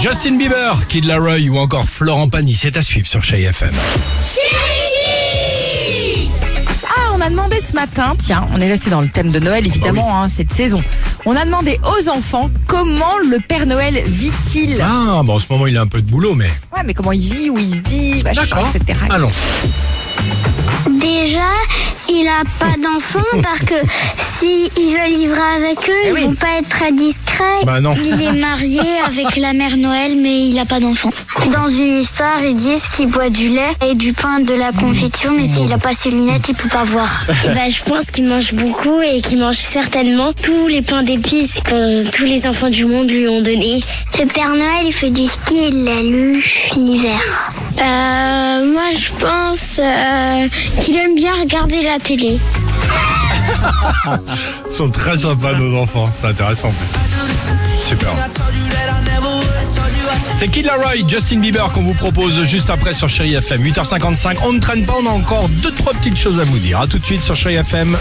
Justin Bieber, Kid Laroi ou encore Florent Pagny, c'est à suivre sur Chez FM. Ah, on a demandé ce matin, tiens, on est resté dans le thème de Noël évidemment, hein, cette saison. On a demandé aux enfants comment le Père Noël vit-il Ah, bon, en ce moment il a un peu de boulot, mais Ouais, mais comment il vit, où il vit, machin, d'accord. etc. Allons. Déjà, il a pas d'enfants parce que si il veut livrer avec eux, Eh ils oui. vont pas être très discrets. Bah non. Il est marié avec la mère Noël, mais il a pas d'enfants. Dans une histoire, ils disent qu'il boit du lait et du pain, de la confiture, mais s'il a pas ses lunettes, il peut pas voir. Bah, je pense qu'il mange beaucoup et qu'il mange certainement tous les pains d'épices que tous les enfants du monde lui ont donné. Le Père Noël, il fait du ski et de la luge l'hiver. Euh, euh, qu'il aime bien regarder la télé. Ils sont très sympas nos enfants, c'est intéressant en plus. Super. C'est Kid Laroi, Justin Bieber qu'on vous propose juste après sur Chéri FM. 8h55, on ne traîne pas, on a encore deux trois petites choses à vous dire. A tout de suite sur Chéri FM.